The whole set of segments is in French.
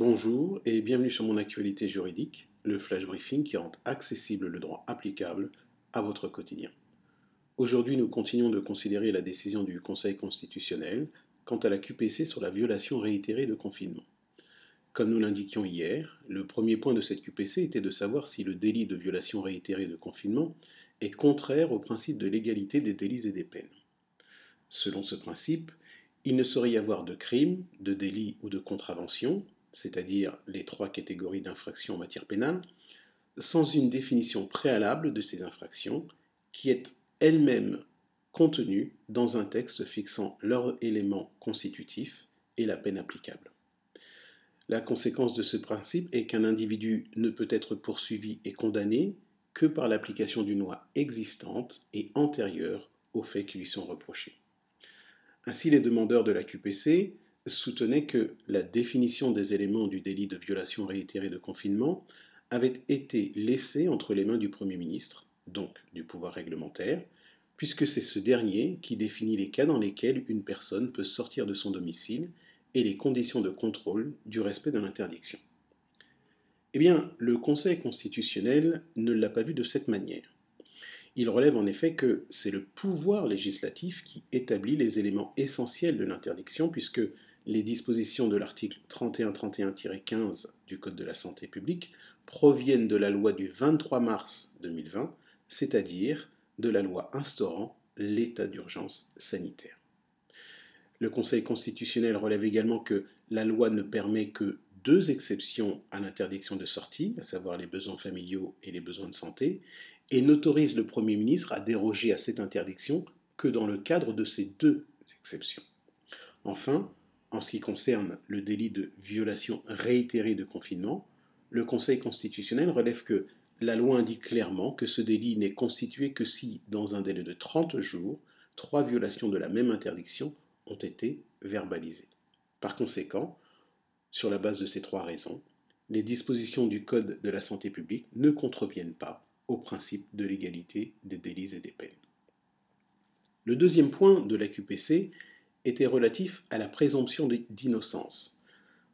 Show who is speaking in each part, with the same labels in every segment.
Speaker 1: Bonjour et bienvenue sur mon actualité juridique, le flash briefing qui rend accessible le droit applicable à votre quotidien. Aujourd'hui, nous continuons de considérer la décision du Conseil constitutionnel quant à la QPC sur la violation réitérée de confinement. Comme nous l'indiquions hier, le premier point de cette QPC était de savoir si le délit de violation réitérée de confinement est contraire au principe de l'égalité des délits et des peines. Selon ce principe, il ne saurait y avoir de crime, de délit ou de contravention, c'est-à-dire les trois catégories d'infractions en matière pénale, sans une définition préalable de ces infractions qui est elle-même contenue dans un texte fixant leur élément constitutif et la peine applicable. La conséquence de ce principe est qu'un individu ne peut être poursuivi et condamné que par l'application d'une loi existante et antérieure aux faits qui lui sont reprochés. Ainsi, les demandeurs de la QPC soutenaient que la définition des éléments du délit de violation réitérée de confinement avait été laissée entre les mains du Premier ministre, donc du pouvoir réglementaire, puisque c'est ce dernier qui définit les cas dans lesquels une personne peut sortir de son domicile et les conditions de contrôle du respect de l'interdiction. Eh bien, le Conseil constitutionnel ne l'a pas vu de cette manière. Il relève en effet que c'est le pouvoir législatif qui établit les éléments essentiels de l'interdiction, puisque les dispositions de l'article 3131-15 du Code de la santé publique proviennent de la loi du 23 mars 2020, c'est-à-dire de la loi instaurant l'état d'urgence sanitaire. Le Conseil constitutionnel relève également que la loi ne permet que deux exceptions à l'interdiction de sortie, à savoir les besoins familiaux et les besoins de santé, et n'autorise le Premier ministre à déroger à cette interdiction que dans le cadre de ces deux exceptions. Enfin, en ce qui concerne le délit de violation réitérée de confinement, le Conseil constitutionnel relève que la loi indique clairement que ce délit n'est constitué que si, dans un délai de 30 jours, trois violations de la même interdiction ont été verbalisées. Par conséquent, sur la base de ces trois raisons, les dispositions du Code de la santé publique ne contreviennent pas au principe de l'égalité des délits et des peines. Le deuxième point de la QPC était relatif à la présomption d'innocence.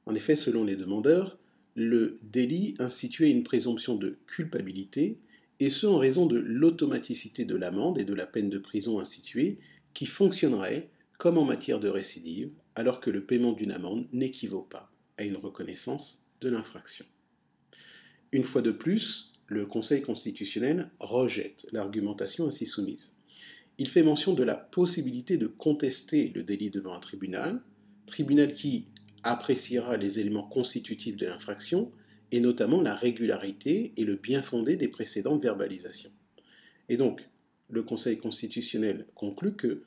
Speaker 1: En effet, selon les demandeurs, le délit instituait une présomption de culpabilité, et ce en raison de l'automaticité de l'amende et de la peine de prison instituée, qui fonctionnerait comme en matière de récidive, alors que le paiement d'une amende n'équivaut pas à une reconnaissance de l'infraction. Une fois de plus, le Conseil constitutionnel rejette l'argumentation ainsi soumise. Il fait mention de la possibilité de contester le délit devant un tribunal, tribunal qui appréciera les éléments constitutifs de l'infraction, et notamment la régularité et le bien fondé des précédentes verbalisations. Et donc, le Conseil constitutionnel conclut que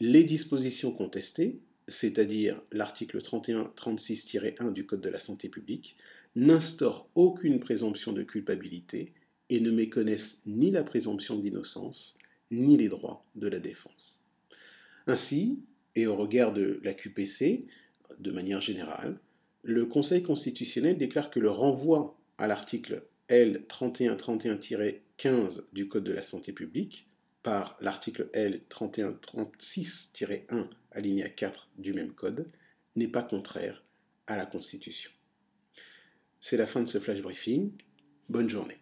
Speaker 1: les dispositions contestées, c'est-à-dire l'article 31-36-1 du Code de la santé publique, n'instaurent aucune présomption de culpabilité et ne méconnaissent ni la présomption d'innocence, ni les droits de la défense. Ainsi, et au regard de la QPC, de manière générale, le Conseil constitutionnel déclare que le renvoi à l'article L 3131-15 du Code de la santé publique par l'article L 3136-1 alinéa 4 du même code n'est pas contraire à la Constitution. C'est la fin de ce flash briefing. Bonne journée.